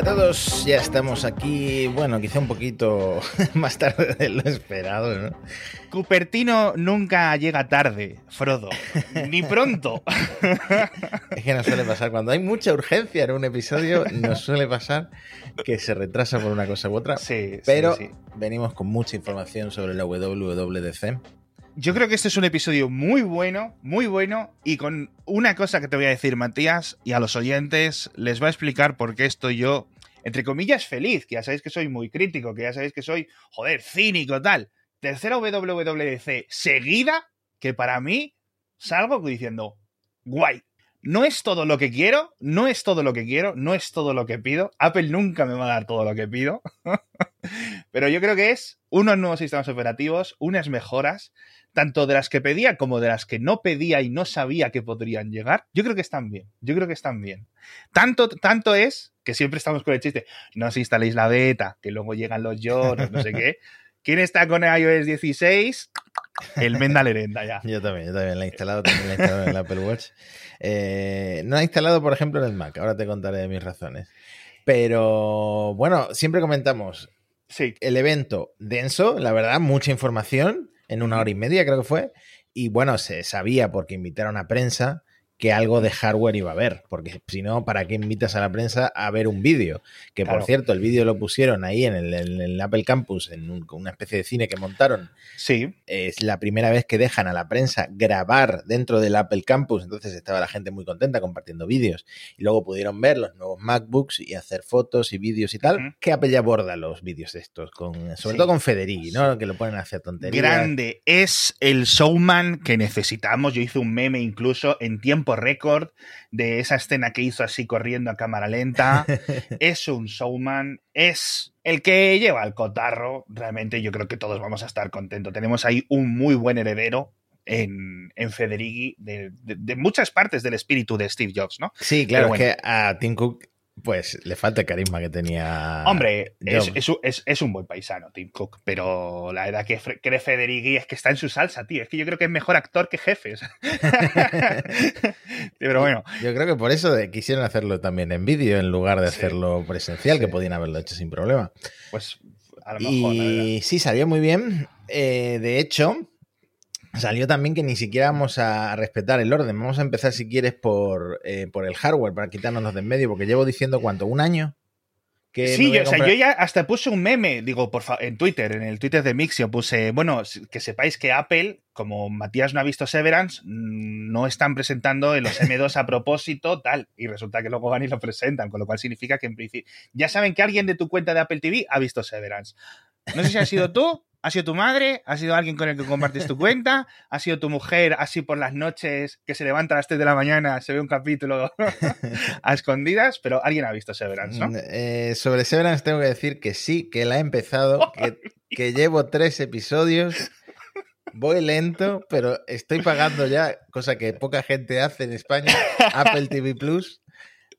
Hola a todos, ya estamos aquí, bueno, quizá un poquito más tarde de lo esperado, ¿no? Cupertino nunca llega tarde, Frodo, ni pronto. Es que nos suele pasar, cuando hay mucha urgencia en un episodio, nos suele pasar que se retrasa por una cosa u otra. Sí, sí, pero sí. venimos con mucha información sobre la WWDC. Yo creo que este es un episodio muy bueno, muy bueno, y con una cosa que te voy a decir, Matías, y a los oyentes les va a explicar por qué estoy yo, entre comillas, feliz, que ya sabéis que soy muy crítico, que ya sabéis que soy, joder, cínico, tal. Tercera WWDC seguida, que para mí salgo diciendo, guay. No es todo lo que quiero, no es todo lo que quiero, no es todo lo que pido. Apple nunca me va a dar todo lo que pido. Pero yo creo que es unos nuevos sistemas operativos, unas mejoras, tanto de las que pedía como de las que no pedía y no sabía que podrían llegar. Yo creo que están bien, yo creo que están bien. Tanto, tanto es que siempre estamos con el chiste, no os instaléis la beta, que luego llegan los lloros, no sé qué. ¿Quién está con iOS 16? El Menda Lerenda ya. Yo también, yo también la he instalado, también la he instalado en el Apple Watch. Eh, no la he instalado, por ejemplo, en el Mac, ahora te contaré mis razones. Pero bueno, siempre comentamos, Sí, el evento denso, la verdad, mucha información, en una hora y media creo que fue, y bueno, se sabía porque invitaron a prensa que algo de hardware iba a haber, porque si no, ¿para qué invitas a la prensa a ver un vídeo? Que Claro. por cierto, el vídeo lo pusieron ahí en el, en el Apple Campus, en un- una especie de cine que montaron. sí, Es la primera vez que dejan a la prensa grabar dentro del Apple Campus, entonces estaba la gente muy contenta compartiendo vídeos. Y luego pudieron ver los nuevos MacBooks y hacer fotos y vídeos y tal. Ujú. Que Apple ya aborda los vídeos estos, con, sobre Sí. todo con Federici, ¿no? Que lo ponen a hacer tonterías. grande. Es el showman que necesitamos. Yo hice un meme incluso en tiempo récord de esa escena que hizo así corriendo a cámara lenta. es un showman. Es el que lleva el cotarro. Realmente yo creo que todos vamos a estar contentos. Tenemos ahí un muy buen heredero. En, en Federighi, de, de- de muchas partes del espíritu de Steve Jobs, ¿no? Sí, claro, es que a Tim Cook, pues le falta el carisma que tenía. Hombre, es, es un- es- es un buen paisano, Tim Cook, pero la verdad que cree Federighi es que está en su salsa, tío. Es que yo creo que es mejor actor que jefes. pero bueno, Yo creo que por eso quisieron hacerlo también en vídeo en lugar de Sí. hacerlo presencial, que podían haberlo hecho sin problema. pues a lo mejor, la. Y sí, salió muy bien. Eh, de hecho, salió también que ni siquiera vamos a respetar el orden. Vamos a empezar, si quieres, por, eh, por el hardware, para quitarnos de en medio, porque llevo diciendo cuánto, un año. Que Sí, yo, o sea, yo ya hasta puse un meme, digo, por en Twitter, en el Twitter de Mixio, puse, bueno, que sepáis que Apple, como Matías no ha visto Severance, mm, no están presentando en los M2 a propósito, tal, y resulta que luego van y lo presentan, con lo cual significa que en principio ya saben que alguien de tu cuenta de Apple TV ha visto Severance. No sé si ha sido tú, ha sido tu madre, ha sido alguien con el que compartes tu cuenta, ha sido tu mujer así por las noches que se levanta a las 3 de la mañana, se ve un capítulo a escondidas, pero alguien ha visto Severance, ¿no? Mm, eh, sobre Severance tengo que decir que sí, que la he empezado, que, que llevo tres episodios. Voy lento, pero estoy pagando ya, cosa que poca gente hace en España, Apple TV Plus,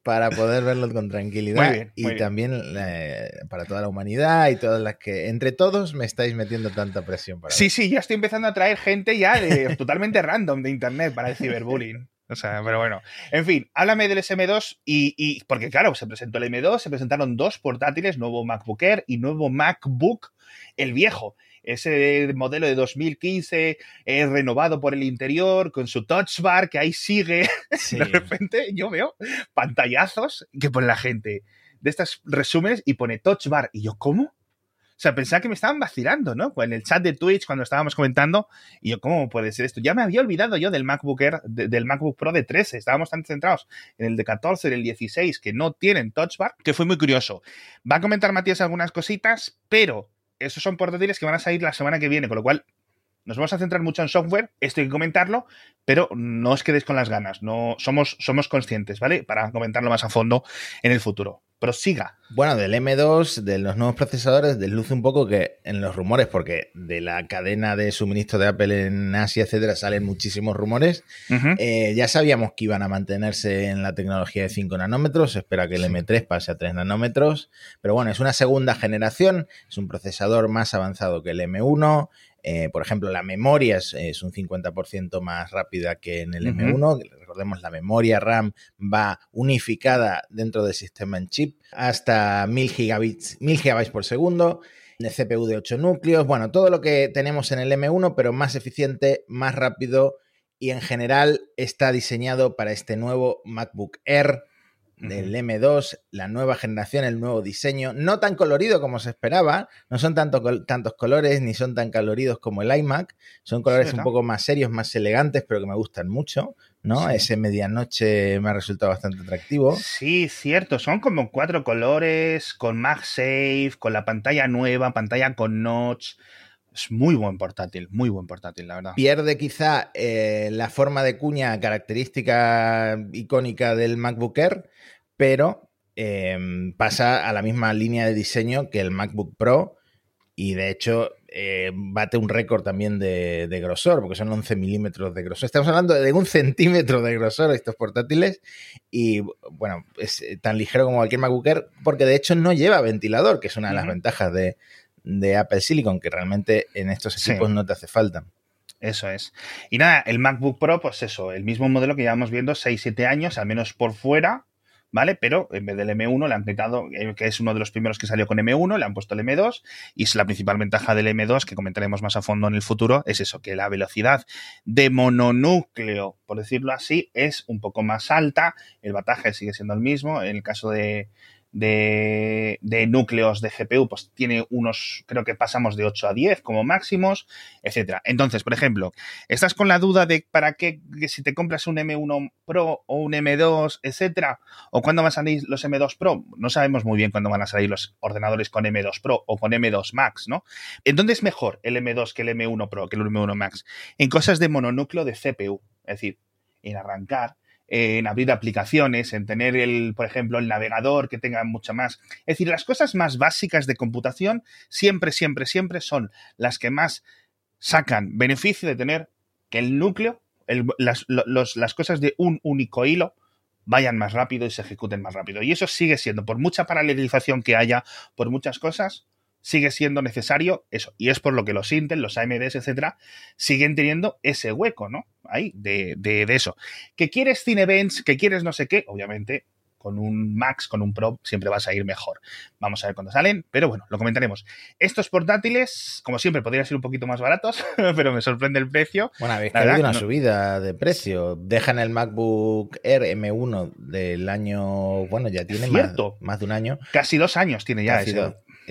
para poder verlo con tranquilidad. Muy bien, y muy también eh, para toda la humanidad y todas las que, entre todos, me estáis metiendo tanta presión para Sí, sí, ya estoy empezando a traer gente ya de totalmente random de internet para el ciberbullying. O sea, pero bueno. En fin, háblame del SM2 y, y- porque claro, se presentó el M2, se presentaron dos portátiles, nuevo MacBook Air y nuevo MacBook, el viejo. Ese modelo de 2015 eh, renovado por el interior, con su touch bar, que ahí sigue. Sí. De repente yo veo pantallazos que pone la gente de estos resúmenes y pone touch bar. Y yo, ¿cómo? O sea, pensaba que me estaban vacilando, ¿no? En el chat de Twitch, cuando estábamos comentando, y yo, ¿cómo puede ser esto? Ya me había olvidado yo del MacBook Air, de- del MacBook Pro de 13. Estábamos tan centrados en el de 14, en el 16, que no tienen Touch Bar, que fue muy curioso. Va a comentar Matías algunas cositas, pero esos son portátiles que van a salir la semana que viene, con lo cual nos vamos a centrar mucho en software, esto hay que comentarlo, pero no os quedéis con las ganas, no somos, somos conscientes, ¿vale? Para comentarlo más a fondo en el futuro. Prosiga. Bueno, del M2, de los nuevos procesadores, desluce un poco que en los rumores, porque de la cadena de suministro de Apple en Asia, etcétera, salen muchísimos rumores. Eh, ya sabíamos que iban a mantenerse en la tecnología de 5 nanómetros, se espera que el Sí. M3 pase a 3 nanómetros, pero bueno, es una segunda generación, es un procesador más avanzado que el M1, eh, por ejemplo, la memoria es, es un 50% más rápida que en el Ujú. M1, recordemos, la memoria RAM va unificada dentro del sistema en chip hasta 1000 gigabits, 1000 gigabytes por segundo de CPU de 8 núcleos, bueno, todo lo que tenemos en el M1, pero más eficiente, más rápido y en general está diseñado para este nuevo MacBook Air del M2, la nueva generación, el nuevo diseño, no tan colorido como se esperaba, no son tanto, tantos colores ni son tan coloridos como el iMac, son colores un poco más serios, más elegantes, pero que me gustan mucho, ¿no? Ese medianoche me ha resultado bastante atractivo. Sí, cierto, son como cuatro colores, con MagSafe, con la pantalla nueva, pantalla con notch. Es muy buen portátil, muy buen portátil, la verdad. Pierde quizá eh, la forma de cuña característica icónica del MacBook Air, pero em, pasa a la misma línea de diseño que el MacBook Pro y de hecho eh, bate un récord también de, grosor, porque son 11 milímetros de grosor. Estamos hablando de un centímetro de grosor estos portátiles y bueno, es tan ligero como cualquier MacBook Air, porque de hecho no lleva ventilador, que es una de las ventajas de, de Apple Silicon, que realmente en estos equipos no te hace falta. Eso es. Y nada, el MacBook Pro, pues eso, el mismo modelo que llevamos viendo 6-7 años, al menos por fuera, ¿vale? Pero en vez del M1 le han quitado, eh, que es uno de los primeros que salió con M1, le han puesto el M2 y es la principal ventaja del M2 que comentaremos más a fondo en el futuro, es eso, que la velocidad de mononúcleo, por decirlo así, es un poco más alta, el bataje sigue siendo el mismo, en el caso de, de, núcleos de GPU, pues tiene unos, creo que pasamos de 8 a 10 como máximos, etcétera. Entonces, por ejemplo, estás con la duda de para qué, si te compras un M1 Pro o un M2, etcétera, o cuándo van a salir los M2 Pro, no sabemos muy bien cuándo van a salir los ordenadores con M2 Pro o con M2 Max, ¿no? ¿En dónde es mejor el M2 que el M1 Pro, que el M1 Max? En cosas de mononúcleo de CPU, es decir, en arrancar, en abrir aplicaciones, en tener el, por ejemplo, el navegador que tenga mucho más. Es decir, las cosas más básicas de computación siempre, siempre, siempre son las que más sacan beneficio de tener que el núcleo, las, las cosas de un único hilo, vayan más rápido y se ejecuten más rápido. Y eso sigue siendo, por mucha paralelización que haya, por muchas cosas, sigue siendo necesario eso. Y es por lo que los Intel, los AMDs, etcétera, siguen teniendo ese hueco, ¿no? Ahí, de, de, de eso. ¿Que quieres Cinevents? ¿Que quieres no sé qué? Obviamente, con un Max, con un Pro, siempre vas a ir mejor. Vamos a ver cuándo salen, pero bueno, lo comentaremos. Estos portátiles, como siempre, podrían ser un poquito más baratos, pero me sorprende el precio. Bueno, habéis caído una subida de precio. Dejan el MacBook Air M1 del año, bueno, ya tiene más, más, de un año. Casi dos años tiene ya. Casi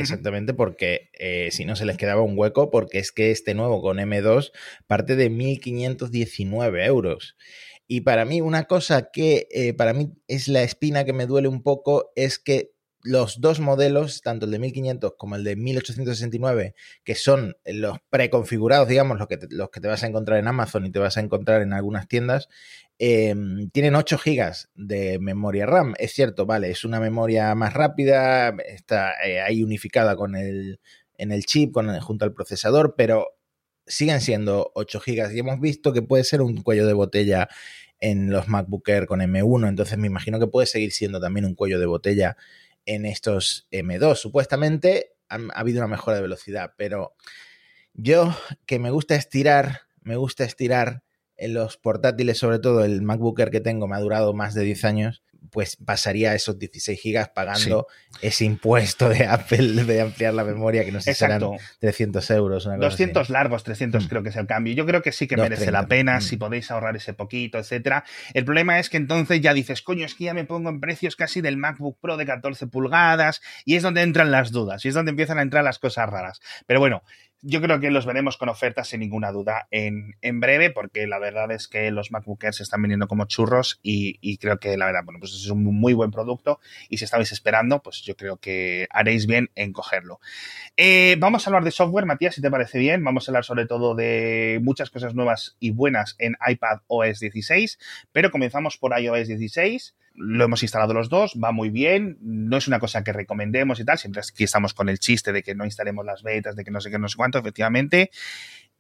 Exactamente, porque eh, si no se les quedaba un hueco, porque es que este nuevo con M2 parte de 1.519 euros. Y para mí, una cosa que eh, para mí es la espina que me duele un poco es que los dos modelos, tanto el de 1500 como el de 1869, que son los preconfigurados, digamos, los que, te, los que te vas a encontrar en Amazon y te vas a encontrar en algunas tiendas, em, tienen 8 GB de memoria RAM. Es cierto, vale, es una memoria más rápida, está eh, ahí unificada con el, en el chip, con junto al procesador, pero siguen siendo 8 GB y hemos visto que puede ser un cuello de botella en los MacBook Air con M1, entonces me imagino que puede seguir siendo también un cuello de botella en estos M2. Supuestamente ha, habido una mejora de velocidad, pero yo que me gusta estirar, me gusta estirar en los portátiles, sobre todo el MacBook Air que tengo, me ha durado más de 10 años pues pasaría esos 16 gigas pagando ese impuesto de Apple de ampliar la memoria, que no sé si serán 300 euros. 200 largos, 300 mm. creo que es el cambio. Yo creo que sí que merece la pena mm. si podéis ahorrar ese poquito, etcétera. El problema es que entonces ya dices, coño, es que ya me pongo en precios casi del MacBook Pro de 14 pulgadas y es donde entran las dudas y es donde empiezan a entrar las cosas raras. Pero bueno, yo creo que los veremos con ofertas sin ninguna duda en, breve, porque la verdad es que los MacBookers se están vendiendo como churros y, creo que la verdad, bueno, pues es un muy buen producto y si estabais esperando, pues yo creo que haréis bien en cogerlo. Eh, vamos a hablar de software, Matías, si te parece bien. Vamos a hablar sobre todo de muchas cosas nuevas y buenas en iPad OS 16, pero comenzamos por iOS 16 lo hemos instalado los dos, va muy bien, no es una cosa que recomendemos y tal, siempre aquí estamos con el chiste de que no instalemos las betas, de que no sé qué, no sé cuánto, efectivamente.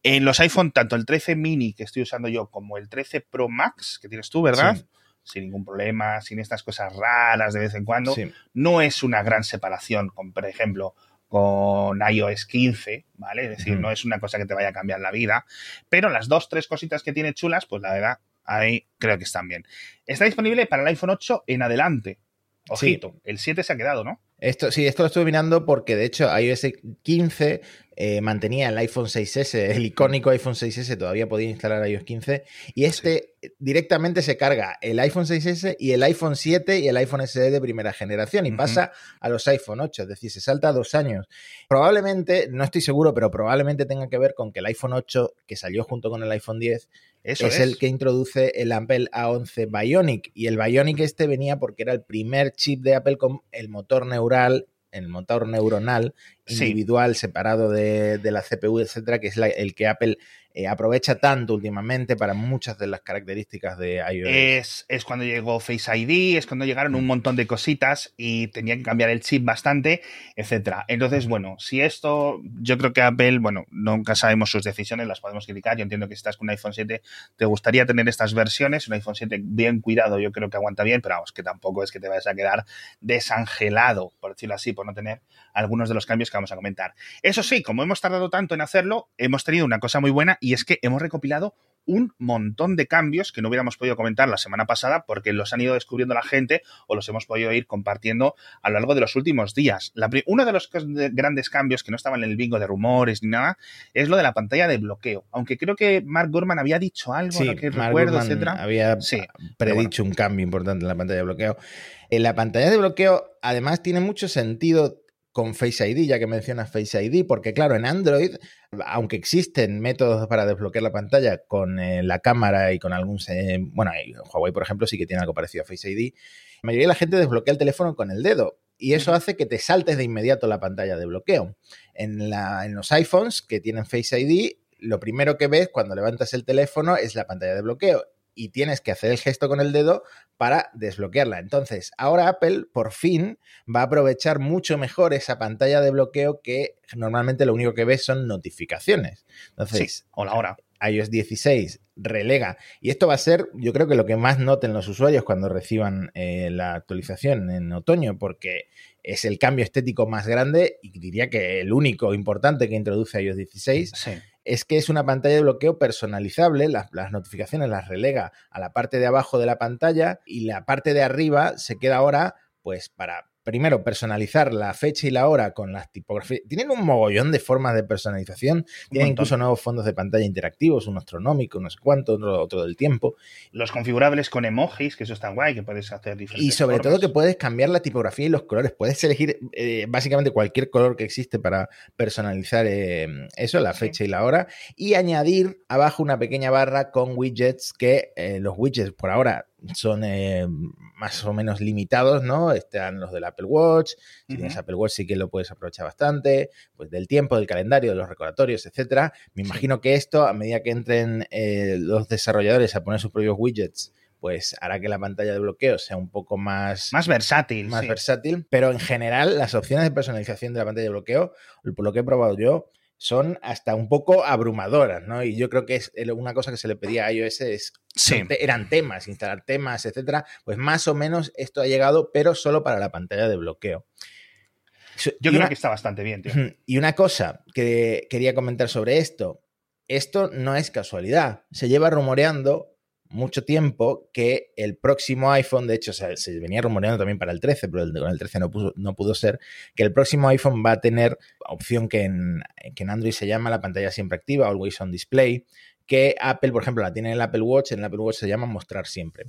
En los iPhone, tanto el 13 mini que estoy usando yo como el 13 Pro Max que tienes tú, ¿verdad? Sin ningún problema, sin estas cosas raras de vez en cuando. No es una gran separación, con, por ejemplo, con iOS 15, ¿vale? Es decir, no es una cosa que te vaya a cambiar la vida, pero las dos, tres cositas que tiene chulas, pues la verdad, ahí creo que están bien. Está disponible para el iPhone 8 en adelante. Ojito, el 7 se ha quedado, ¿no? Esto, sí, esto lo estuve mirando porque de hecho iOS 15 eh, mantenía el iPhone 6S, el icónico iPhone 6S, todavía podía instalar iOS 15, y este directamente se carga el iPhone 6S y el iPhone 7 y el iPhone SE de primera generación y pasa a los iPhone 8, es decir, se salta dos años. Probablemente, no estoy seguro, pero probablemente tenga que ver con que el iPhone 8, que salió junto con el iPhone 10, es, es, el que introduce el Apple A11 Bionic. Y el Bionic este venía porque era el primer chip de Apple con el motor neural el motor neuronal individual separado de, la CPU, etcétera, que es el que Apple eh, aprovecha tanto últimamente para muchas de las características de iOS. Es, es, cuando llegó Face ID, es cuando llegaron un mm. montón de cositas y tenían que cambiar el chip bastante, etcétera. Entonces, bueno, si esto, yo creo que Apple, bueno, nunca sabemos sus decisiones, las podemos criticar. Yo entiendo que si estás con un iPhone 7, te gustaría tener estas versiones, un iPhone 7 bien cuidado, yo creo que aguanta bien, pero vamos, que tampoco es que te vayas a quedar desangelado, por decirlo así, por no tener algunos de los cambios que vamos a comentar. Eso sí, como hemos tardado tanto en hacerlo, hemos tenido una cosa muy buena y es que hemos recopilado un montón de cambios que no hubiéramos podido comentar la semana pasada porque los han ido descubriendo la gente o los hemos podido ir compartiendo a lo largo de los últimos días. uno de los grandes cambios que no estaban en el bingo de rumores ni nada es lo de la pantalla de bloqueo. Aunque creo que Mark Gurman había dicho algo, que recuerdo, etcétera. Había predicho un cambio importante en la pantalla de bloqueo. En la pantalla de bloqueo, además, tiene mucho sentido con Face ID, ya que mencionas Face ID, porque claro, en Android, aunque existen métodos para desbloquear la pantalla con eh, la cámara y con algún... bueno, Huawei, por ejemplo, sí que tiene algo parecido a Face ID, la mayoría de la gente desbloquea el teléfono con el dedo y eso hace que te saltes de inmediato la pantalla de bloqueo. En, la, en los iPhones que tienen Face ID, lo primero que ves cuando levantas el teléfono es la pantalla de bloqueo y tienes que hacer el gesto con el dedo para desbloquearla. Entonces, ahora Apple por fin va a aprovechar mucho mejor esa pantalla de bloqueo que normalmente lo único que ves son notificaciones. Entonces, hola, ahora iOS 16 relega. Y esto va a ser, yo creo que lo que más noten los usuarios cuando reciban eh, la actualización en otoño, porque es el cambio estético más grande y diría que el único importante que introduce iOS 16. Sí es que es una pantalla de bloqueo personalizable, las, notificaciones las relega a la parte de abajo de la pantalla y la parte de arriba se queda ahora pues para primero, personalizar la fecha y la hora con las tipografías. Tienen un mogollón de formas de personalización. Tienen incluso nuevos fondos de pantalla interactivos, uno astronómico, no sé cuánto, otro, del tiempo. Los configurables con emojis, que eso está guay, que puedes hacer diferentes. Y sobre todo que puedes cambiar la tipografía y los colores. Puedes elegir eh, básicamente cualquier color que existe para personalizar eh, eso, la fecha y la hora. Y añadir abajo una pequeña barra con widgets que eh, los widgets por ahora son eh, más o menos limitados, ¿no? Están los del Apple Watch, si tienes Apple Watch sí que lo puedes aprovechar bastante, pues del tiempo, del calendario, de los recordatorios, etcétera. Me imagino que esto, a medida que entren eh, los desarrolladores a poner sus propios widgets, pues hará que la pantalla de bloqueo sea un poco más... Más versátil. Más versátil, pero en general las opciones de personalización de la pantalla de bloqueo, por lo que he probado yo, son hasta un poco abrumadoras, ¿no? Y yo creo que es una cosa que se le pedía a iOS es eran temas, instalar temas, etcétera. Pues más o menos esto ha llegado, pero solo para la pantalla de bloqueo. Yo creo que está bastante bien, tío. Y una cosa que quería comentar sobre esto. Esto no es casualidad. Se lleva rumoreando mucho tiempo que el próximo iPhone, de hecho se, venía rumoreando también para el 13, pero con el 13 no, no pudo ser, que el próximo iPhone va a tener opción que en, que en Android se llama la pantalla siempre activa, Always on Display, que Apple, por ejemplo, la tiene en el Apple Watch, en el Apple Watch se llama mostrar siempre.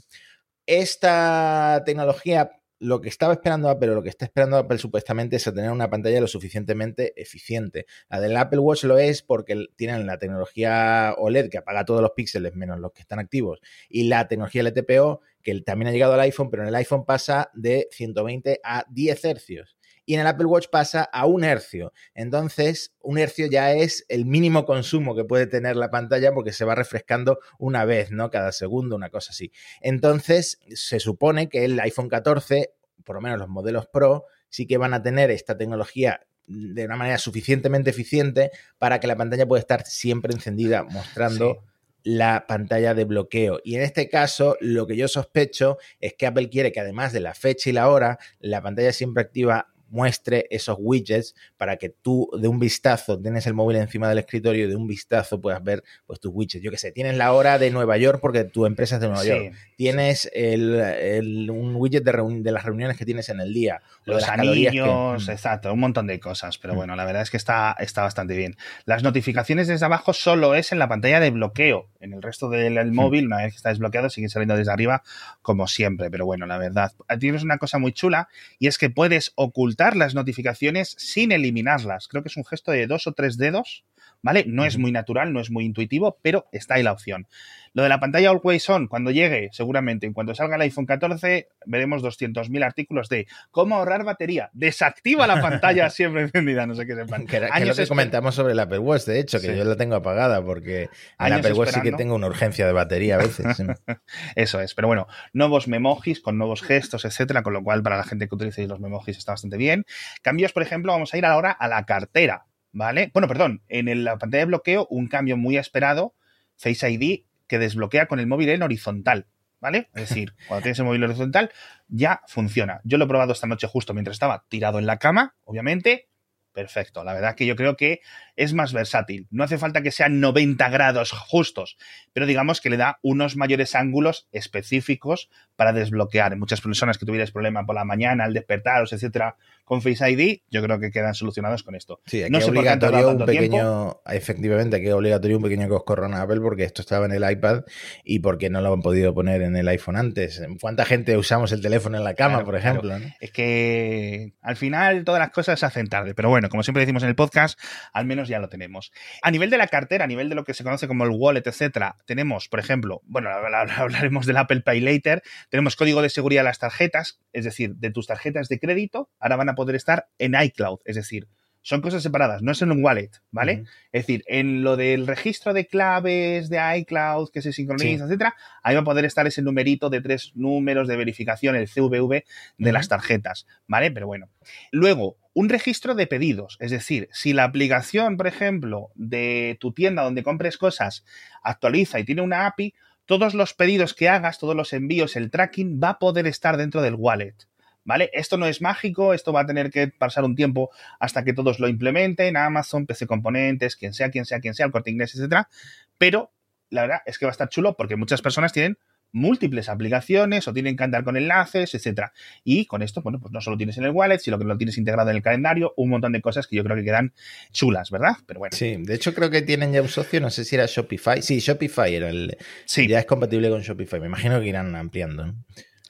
Esta tecnología lo que estaba esperando Apple lo que está esperando Apple supuestamente es tener una pantalla lo suficientemente eficiente. La del Apple Watch lo es porque tienen la tecnología OLED que apaga todos los píxeles menos los que están activos y la tecnología LTPO que también ha llegado al iPhone, pero en el iPhone pasa de 120 a 10 hercios y en el Apple Watch pasa a un hercio. Entonces, un hercio ya es el mínimo consumo que puede tener la pantalla porque se va refrescando una vez, ¿no? Cada segundo, una cosa así. Entonces, se supone que el iPhone 14, por lo menos los modelos Pro, sí que van a tener esta tecnología de una manera suficientemente eficiente para que la pantalla pueda estar siempre encendida mostrando la pantalla de bloqueo. Y en este caso, lo que yo sospecho es que Apple quiere que además de la fecha y la hora, la pantalla siempre activa muestre esos widgets para que tú de un vistazo tienes el móvil encima del escritorio y de un vistazo puedas ver pues tus widgets. Yo qué sé, tienes la hora de Nueva York porque tu empresa es de Nueva Sí. York. Tienes el, el- un widget de, de las reuniones que tienes en el día. Los que- anillos, Mm. exacto, un montón de cosas. Pero Mm. bueno, la verdad es que está, está bastante bien. Las notificaciones desde abajo solo es en la pantalla de bloqueo. En el resto del el móvil, una vez que está desbloqueado, siguen saliendo desde arriba, como siempre. Pero bueno, la verdad, tienes una cosa muy chula y es que puedes ocultar las notificaciones sin eliminarlas. Creo que es un gesto de dos o tres dedos. ¿Vale? No es muy natural, no es muy intuitivo, pero está ahí la opción. Lo de la pantalla Always On, cuando llegue, seguramente, en cuanto salga el iPhone 14, veremos 200.000 artículos de cómo ahorrar batería. Desactiva la pantalla siempre encendida, no sé qué sepan. Que, que lo comentamos sobre el Apple Watch, de hecho, que Sí. yo la tengo apagada porque el Apple Watch sí que tengo una urgencia de batería a veces. sí. Eso es, pero bueno, nuevos memojis con nuevos gestos, etcétera, con lo cual para la gente que utilice los memojis está bastante bien. Cambios, por ejemplo, vamos a ir ahora a la cartera, ¿vale? Bueno, perdón, en el- la pantalla de bloqueo, un cambio muy esperado, Face ID, que desbloquea con el móvil en horizontal, ¿vale? Es decir, cuando tienes el móvil horizontal, ya funciona. Yo lo he probado esta noche justo mientras estaba tirado en la cama, obviamente. Perfecto, la verdad que yo creo que es más versátil. No hace falta que sean 90 grados justos, pero digamos que le da unos mayores ángulos específicos para desbloquear. Muchas personas que tuvierais problema por la mañana, al despertaros, etcétera, con Face ID, yo creo que quedan solucionados con esto. Sí, aquí No es por obligatorio un tiempo. pequeño, efectivamente, aquí es obligatorio un pequeño coscorrón a Apple porque esto estaba en el iPad y porque no lo han podido poner en el iPhone antes. ¿Cuánta gente usamos el teléfono en la cama, Claro, por ejemplo? ¿no? Es que al final todas las cosas se hacen tarde, pero bueno, como siempre decimos en el podcast, al menos ya lo tenemos. A nivel de la cartera, a nivel de lo que se conoce como el wallet, etcétera, tenemos, por ejemplo, bueno, hablaremos del Apple Pay later, tenemos código de seguridad de las tarjetas, es decir, de tus tarjetas de crédito, ahora van a poder estar en iCloud, es decir, son cosas separadas, no es en un wallet, ¿vale? Es decir, en lo del registro de claves de iCloud que se sincroniza, Sí. etcétera, ahí va a poder estar ese numerito de tres números de verificación, el CVV de las tarjetas, ¿vale? Pero bueno. Luego, un registro de pedidos, es decir, si la aplicación, por ejemplo, de tu tienda donde compres cosas actualiza y tiene una API, todos los pedidos que hagas, todos los envíos, el tracking va a poder estar dentro del wallet. ¿Vale? Esto no es mágico, esto va a tener que pasar un tiempo hasta que todos lo implementen, Amazon, PC Componentes, quien sea, quien sea, quien sea, el corte inglés, etcétera. Pero la verdad es que va a estar chulo porque muchas personas tienen múltiples aplicaciones o tienen que andar con enlaces, etcétera. Y con esto, bueno, pues no solo tienes en el wallet, sino que lo tienes integrado en el calendario, un montón de cosas que yo creo que quedan chulas, ¿verdad? Pero bueno, Sí, de hecho creo que tienen ya un socio, no sé si era Shopify. Sí, Shopify era el... sí. Ya es compatible con Shopify, me imagino que irán ampliando. ¿no?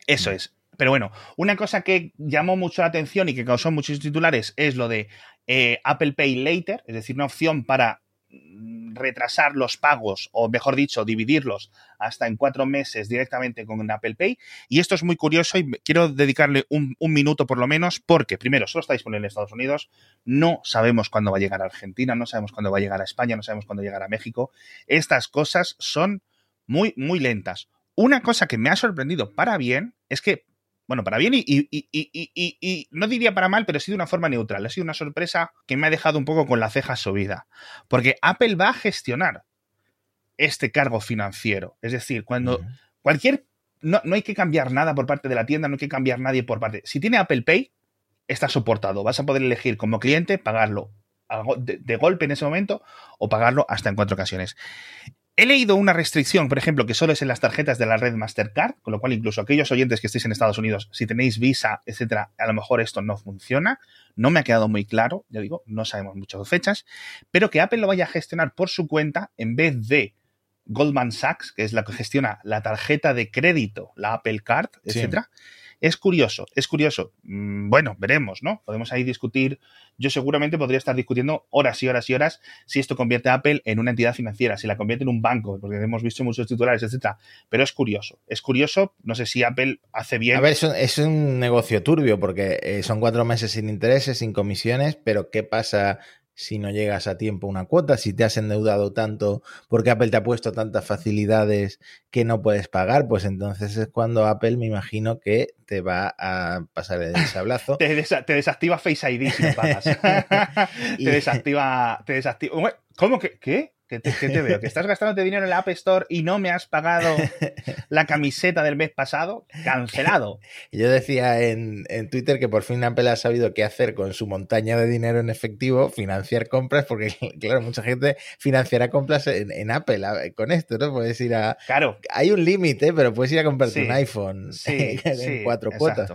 Eso es. Pero bueno, una cosa que llamó mucho la atención y que causó muchos titulares es lo de eh, Apple Pay Later, es decir, una opción para mm, retrasar los pagos o mejor dicho dividirlos hasta en cuatro meses directamente con Apple Pay. Y esto es muy curioso y quiero dedicarle un, un minuto por lo menos porque primero solo está disponible en Estados Unidos no sabemos cuándo va a llegar a Argentina no sabemos cuándo va a llegar a España no sabemos cuándo llegar a México. Estas cosas son muy muy lentas. Una cosa que me ha sorprendido para bien es que bueno, para bien y, y, y, y, y, y, no diría para mal, pero sí de una forma neutral. Ha sido una sorpresa que me ha dejado un poco con la ceja subida. Porque Apple va a gestionar este cargo financiero. Es decir, cuando cualquier... No, no hay que cambiar nada por parte de la tienda, no hay que cambiar nadie por parte... Si tiene Apple Pay, está soportado. Vas a poder elegir como cliente pagarlo de, de golpe en ese momento o pagarlo hasta en cuatro ocasiones. He leído una restricción, por ejemplo, que solo es en las tarjetas de la red Mastercard, con lo cual incluso aquellos oyentes que estéis en Estados Unidos, si tenéis Visa, etcétera, a lo mejor esto no funciona. No me ha quedado muy claro, ya digo, no sabemos muchas fechas, pero que Apple lo vaya a gestionar por su cuenta en vez de Goldman Sachs, que es la que gestiona la tarjeta de crédito, la Apple Card, etcétera. Sí. Es curioso, es curioso. Bueno, veremos, ¿no? Podemos ahí discutir. Yo seguramente podría estar discutiendo horas y horas y horas si esto convierte a Apple en una entidad financiera, si la convierte en un banco, porque hemos visto muchos titulares, etcétera. Pero es curioso, es curioso. No sé si Apple hace bien. A ver, es un, es un negocio turbio porque eh, son cuatro meses sin intereses, sin comisiones, pero ¿qué pasa? Si no llegas a tiempo una cuota, si te has endeudado tanto porque Apple te ha puesto tantas facilidades que no puedes pagar, pues entonces es cuando Apple me imagino que te va a pasar el sablazo. te, desa te, desactiva Face ID si no pagas. Te desactiva. Te desactiva. ¿Cómo que? ¿Qué? ¿Qué te, veo? ¿Que estás gastándote dinero en la App Store y no me has pagado la camiseta del mes pasado? Cancelado. Yo decía en, Twitter que por fin Apple ha sabido qué hacer con su montaña de dinero en efectivo, financiar compras, porque claro, mucha gente financiará compras en, Apple con esto, ¿no? Puedes ir a... Claro. Hay un límite, pero puedes ir a comprarte un iPhone en cuatro cuotas.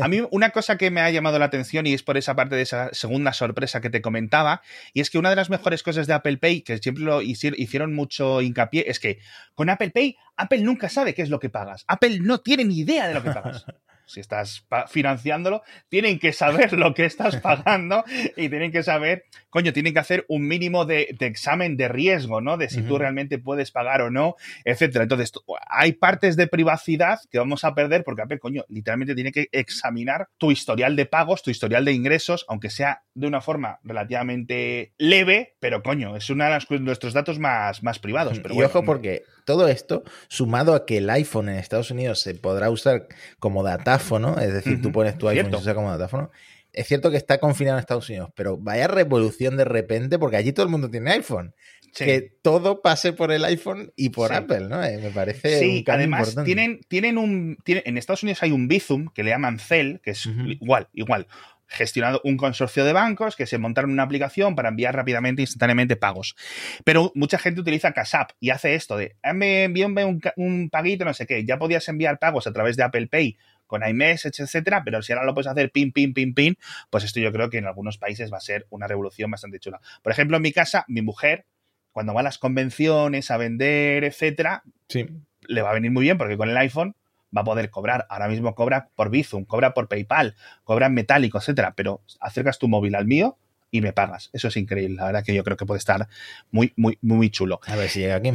A mí una cosa que me ha llamado la atención y es por esa parte de esa segunda sorpresa que te comentaba, y es que una de las mejores cosas de Apple Pay, que siempre lo hicieron mucho hincapié, es que con Apple Pay, Apple nunca sabe qué es lo que pagas. Apple no tiene ni idea de lo que pagas. Si estás financiándolo, tienen que saber lo que estás pagando y tienen que saber, coño, tienen que hacer un mínimo de, examen de riesgo, ¿no? De si tú realmente puedes pagar o no, etcétera. Entonces, hay partes de privacidad que vamos a perder porque Apple, coño, literalmente tiene que examinar tu historial de pagos, tu historial de ingresos, aunque sea de una forma relativamente leve, pero coño, es uno de nuestros datos más, más privados. Pero y ojo, porque todo esto, sumado a que el iPhone en Estados Unidos se podrá usar como datáfono, es decir, tú pones tu iPhone y se usa como datáfono. Es cierto que está confinado en Estados Unidos, pero vaya revolución de repente, porque allí todo el mundo tiene iPhone. Que todo pase por el iPhone y por Apple, ¿no? Eh, me parece. Sí, además tienen, tienen un. en Estados Unidos hay un Bizum que le llaman Cell, que es igual, igual gestionado un consorcio de bancos que se montaron una aplicación para enviar rápidamente, instantáneamente pagos. Pero mucha gente utiliza Cash App y hace esto de, ah, me envío un, un paguito, no sé qué, ya podías enviar pagos a través de Apple Pay con iMessage, etcétera, pero si ahora lo puedes hacer pin, pin, pin, pin, pues esto yo creo que en algunos países va a ser una revolución bastante chula. Por ejemplo, en mi casa, mi mujer, cuando va a las convenciones a vender, etcétera, sí. le va a venir muy bien porque con el iPhone va a poder cobrar. Ahora mismo cobra por Bizum, cobra por PayPal, cobra en metálico, etcétera, pero acercas tu móvil al mío y me pagas. Eso es increíble. La verdad que yo creo que puede estar muy, muy, muy chulo. A ver si llega aquí.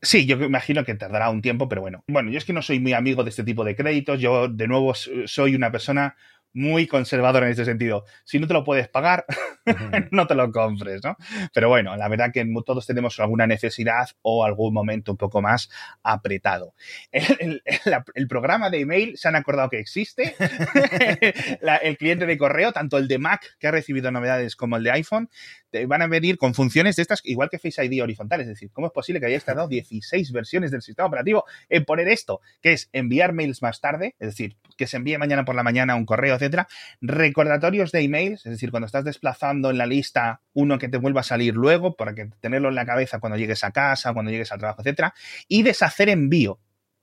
Sí, yo imagino que tardará un tiempo, pero bueno. Bueno, yo es que no soy muy amigo de este tipo de créditos. Yo, de nuevo, soy una persona muy conservador en este sentido. Si no te lo puedes pagar, no te lo compres, ¿no? Pero bueno, la verdad que todos tenemos alguna necesidad o algún momento un poco más apretado. El, programa de email se han acordado que existe. el cliente de correo, tanto el de Mac, que ha recibido novedades, como el de iPhone, te van a venir con funciones de estas, igual que Face ID horizontal. Es decir, ¿cómo es posible que hayáis tardado 16 versiones del sistema operativo en poner esto? Que es enviar mails más tarde, es decir, que se envíe mañana por la mañana un correo, Recordatorios de emails, es decir, cuando estás desplazando en la lista uno que te vuelva a salir luego, para que tenerlo en la cabeza cuando llegues a casa, cuando llegues al trabajo, etcétera. Y deshacer envío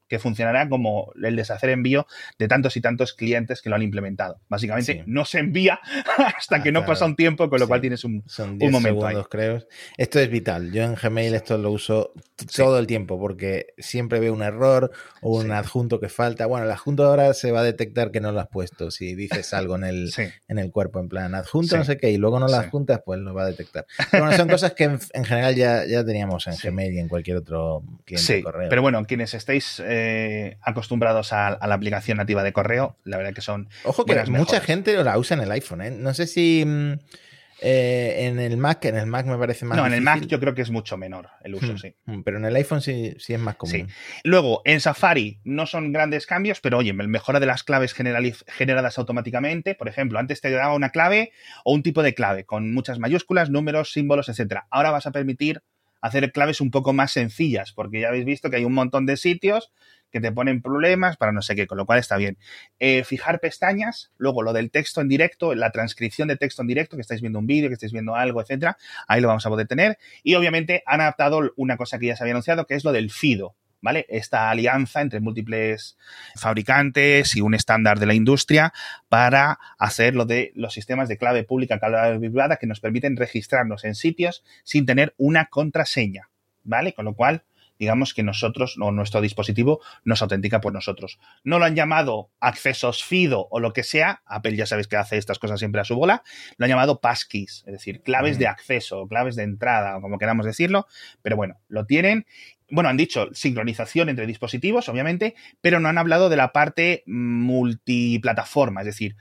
que funcionará como el deshacer envío de tantos y tantos clientes que lo han implementado. Básicamente no se envía hasta que no pasa un tiempo, con lo cual tienes un, Son un momento. Segundos, creo. Esto es vital. Yo en Gmail esto lo uso todo el tiempo porque siempre veo un error o un adjunto que falta. Bueno, el adjunto ahora se va a detectar que no lo has puesto. Si dices algo en el, en el cuerpo, en plan adjunto, no sé qué, y luego no lo adjuntas, pues lo va a detectar. Pero bueno, son cosas que en, general ya, ya teníamos en Gmail y en cualquier otro cliente de correo. Pero bueno, quienes estéis. Eh, eh, acostumbrados a, la aplicación nativa de correo, la verdad que son. Ojo que mucha gente la usa en el iPhone, ¿eh? No sé si. Mm, eh, en el Mac, en el Mac me parece más. No, en el Mac yo creo que es mucho menor el uso, hmm, sí. Hmm, pero en el iPhone sí, sí es más común. Luego, en Safari no son grandes cambios, pero oye, mejora de las claves generadas automáticamente. Por ejemplo, antes te daba una clave o un tipo de clave con muchas mayúsculas, números, símbolos, etcétera. Ahora vas a permitir hacer claves un poco más sencillas, porque ya habéis visto que hay un montón de sitios que te ponen problemas para no sé qué, con lo cual está bien. Eh, fijar pestañas, luego lo del texto en directo, la transcripción de texto en directo, que estáis viendo un vídeo, que estáis viendo algo, etcétera, ahí lo vamos a poder tener. Y obviamente han adaptado una cosa que ya se había anunciado, que es lo del FIDO. ¿Vale? Esta alianza entre múltiples fabricantes y un estándar de la industria para hacer lo de los sistemas de clave pública, clave privada, que nos permiten registrarnos en sitios sin tener una contraseña, ¿vale? Con lo cual, digamos que nosotros o nuestro dispositivo nos autentica por nosotros. No lo han llamado accesos FIDO o lo que sea, Apple ya sabéis que hace estas cosas siempre a su bola, lo han llamado passkeys, es decir, claves de acceso, claves de entrada, o como queramos decirlo, pero bueno, lo tienen. Bueno, han dicho sincronización entre dispositivos, obviamente, pero no han hablado de la parte multiplataforma, es decir,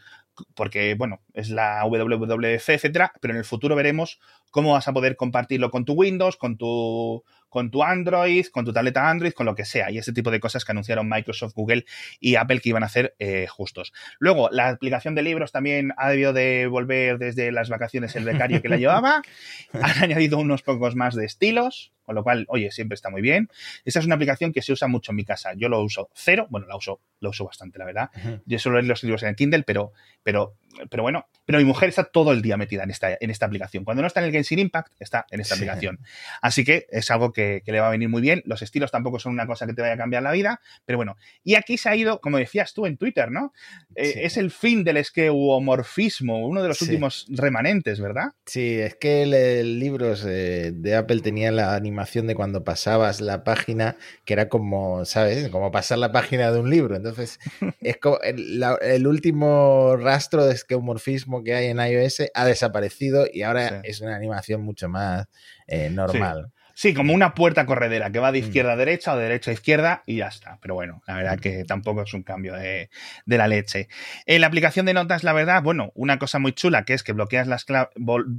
porque, bueno, es la WWF, etcétera, pero en el futuro veremos cómo vas a poder compartirlo con tu Windows, con tu, con tu Android, con tu tableta Android, con lo que sea, y ese tipo de cosas que anunciaron Microsoft, Google y Apple que iban a hacer eh, justos. Luego, la aplicación de libros también ha debido de volver desde las vacaciones el becario que la llevaba. Han añadido unos pocos más de estilos, con lo cual, oye, siempre está muy bien. Esta es una aplicación que se usa mucho en mi casa. Yo lo uso cero, bueno, la uso, lo uso bastante, la verdad. Yo suelo leer los libros en el Kindle, pero, pero, pero bueno, pero mi mujer está todo el día metida en esta, en esta aplicación. Cuando no está en el Genshin Impact, está en esta aplicación. Así que es algo que, le va a venir muy bien. Los estilos tampoco son una cosa que te vaya a cambiar la vida, pero bueno. Y aquí se ha ido, como decías tú en Twitter, ¿no? Eh, es el fin del esqueuomorfismo, uno de los últimos remanentes, ¿verdad? Sí, es que el, libros de Apple tenía la animación de cuando pasabas la página, que era como, ¿sabes? Como pasar la página de un libro. Entonces, es como el, último rastro de esqueumorfismo que hay en iOS ha desaparecido y ahora es una animación mucho más eh, normal. Sí, como una puerta corredera que va de mm. izquierda a derecha o de derecha a izquierda y ya está. Pero bueno, la verdad que tampoco es un cambio de, la leche. En la aplicación de notas, la verdad, bueno, una cosa muy chula que es que bloqueas las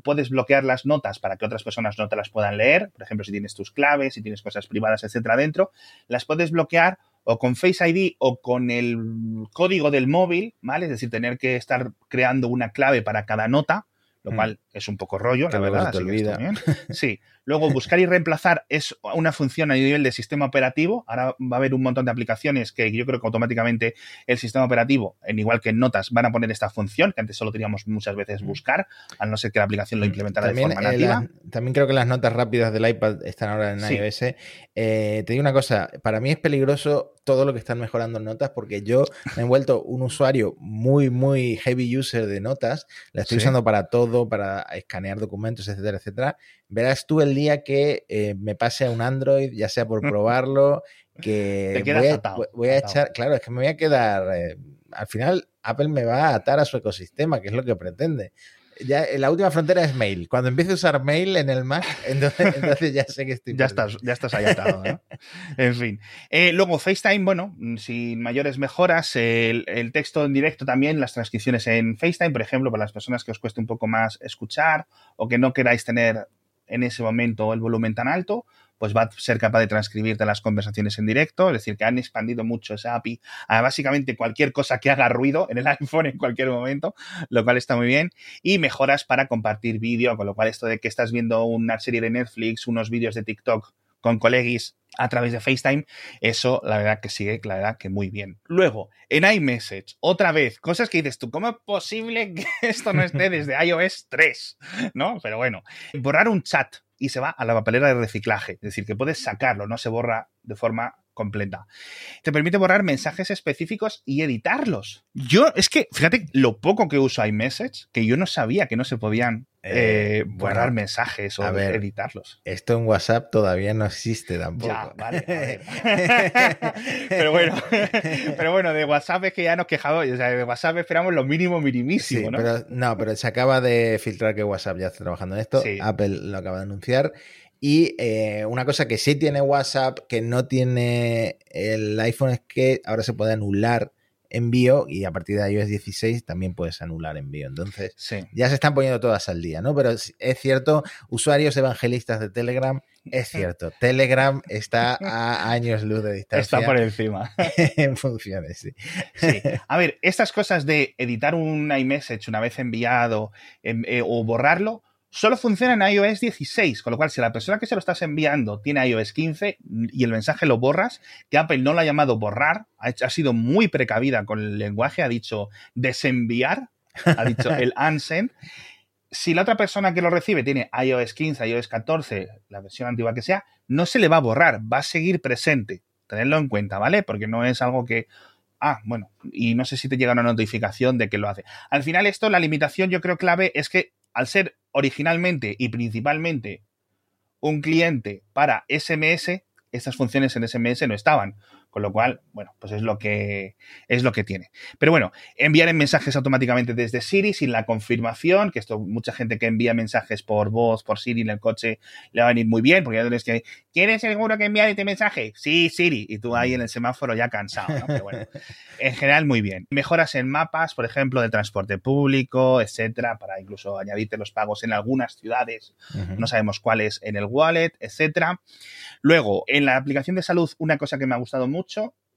puedes bloquear las notas para que otras personas no te las puedan leer. Por ejemplo, si tienes tus claves, si tienes cosas privadas, etcétera, dentro, las puedes bloquear o con Face ID o con el código del móvil, ¿vale? Es decir, tener que estar creando una clave para cada nota lo mm. cual es un poco rollo, la verdad. Sí. Luego, buscar y reemplazar es una función a nivel de sistema operativo. Ahora va a haber un montón de aplicaciones que yo creo que automáticamente el sistema operativo, en igual que en notas, van a poner esta función, que antes solo teníamos muchas veces mm. buscar, al no ser que la aplicación lo mm. implementara de forma eh, nativa. también creo que las notas rápidas del iPad están ahora en iOS. Eh, te digo una cosa, para mí es peligroso todo lo que están mejorando en notas porque yo me he vuelto un usuario muy, muy heavy user de notas. La estoy usando para todo, para escanear documentos, etcétera, etcétera. Verás tú el día que eh, me pase a un Android, ya sea por probarlo, que voy, a, echar, claro, es que me voy a quedar, eh, al final Apple me va a atar a su ecosistema, que es lo que pretende ya eh, la última frontera es mail. Cuando empiece a usar mail en el Mac, entonces, ya sé que estoy. ya estás, ya estás ahí atado, ¿no? en fin. Eh, luego, FaceTime, bueno, sin mayores mejoras. El, el, texto en directo también, las transcripciones en FaceTime, por ejemplo, para las personas que os cueste un poco más escuchar o que no queráis tener en ese momento el volumen tan alto, pues va a ser capaz de transcribirte las conversaciones en directo, es decir, que han expandido mucho esa API a básicamente cualquier cosa que haga ruido en el iPhone en cualquier momento, lo cual está muy bien, y mejoras para compartir vídeo, con lo cual esto de que estás viendo una serie de Netflix, unos vídeos de TikTok con colegis a través de FaceTime, eso la verdad que sigue, la verdad que muy bien. Luego, en iMessage, otra vez, cosas que dices tú, ¿cómo es posible que esto no esté desde iOS 3? ¿No? Pero bueno, borrar un chat y se va a la papelera de reciclaje. Es decir, que puedes sacarlo, no se borra de forma completa. Te permite borrar mensajes específicos y editarlos. Yo, es que, fíjate lo poco que uso iMessage, que yo no sabía que no se podían eh, eh, borrar mensajes o editarlos. Esto en WhatsApp todavía no existe tampoco. Ya, vale, pero bueno, pero bueno, de WhatsApp es que ya nos quejamos, o sea, de WhatsApp esperamos lo mínimo minimísimo, ¿no? Pero, no, pero se acaba de filtrar que WhatsApp ya está trabajando en esto. Apple lo acaba de anunciar. Y eh, una cosa que sí tiene WhatsApp, que no tiene el iPhone, es que ahora se puede anular envío y a partir de iOS 16 también puedes anular envío. Entonces, ya se están poniendo todas al día, ¿no? Pero es cierto, usuarios evangelistas de Telegram, es cierto, Telegram está a años luz de distancia. Está por encima. en funciones, sí. sí. A ver, estas cosas de editar un iMessage una vez enviado em, eh, o borrarlo, solo funciona en iOS 16, con lo cual si la persona que se lo estás enviando tiene iOS 15 y el mensaje lo borras, que Apple no lo ha llamado borrar, ha, sido muy precavida con el lenguaje, ha dicho desenviar, ha dicho el unsend. Si la otra persona que lo recibe tiene iOS 15, iOS 14, la versión antigua que sea, no se le va a borrar, va a seguir presente. Tenedlo en cuenta, ¿vale? Porque no es algo que ah, bueno, y no sé si te llega una notificación de que lo hace. Al final esto, la limitación yo creo clave es que al ser originalmente y principalmente un cliente para SMS, estas funciones en SMS no estaban. Con lo cual, bueno, pues es lo que es lo que tiene. Pero bueno, enviar mensajes automáticamente desde Siri sin la confirmación, que esto mucha gente que envía mensajes por voz, por Siri en el coche le va a venir muy bien, porque ya tienes que ¿Quieres seguro que enviar este mensaje? Sí, Siri, y tú ahí en el semáforo ya cansado, ¿no? Pero bueno, en general muy bien. Mejoras en mapas, por ejemplo, de transporte público, etcétera, para incluso añadirte los pagos en algunas ciudades, no sabemos cuáles en el wallet, etcétera. Luego, en la aplicación de salud, una cosa que me ha gustado mucho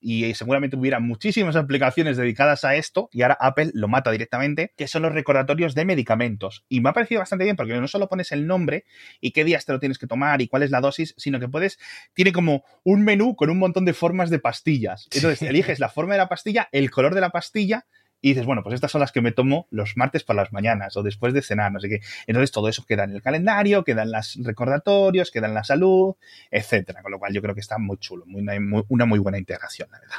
y seguramente hubiera muchísimas aplicaciones dedicadas a esto y ahora Apple lo mata directamente, que son los recordatorios de medicamentos. Y me ha parecido bastante bien porque no solo pones el nombre y qué días te lo tienes que tomar y cuál es la dosis, sino que puedes, tiene como un menú con un montón de formas de pastillas. Entonces eliges la forma de la pastilla, el color de la pastilla y dices, bueno, pues estas son las que me tomo los martes por las mañanas o después de cenar, no sé qué. Entonces todo eso queda en el calendario, quedan los recordatorios, queda en la salud, etcétera. Con lo cual yo creo que está muy chulo, muy, una muy buena integración, la verdad.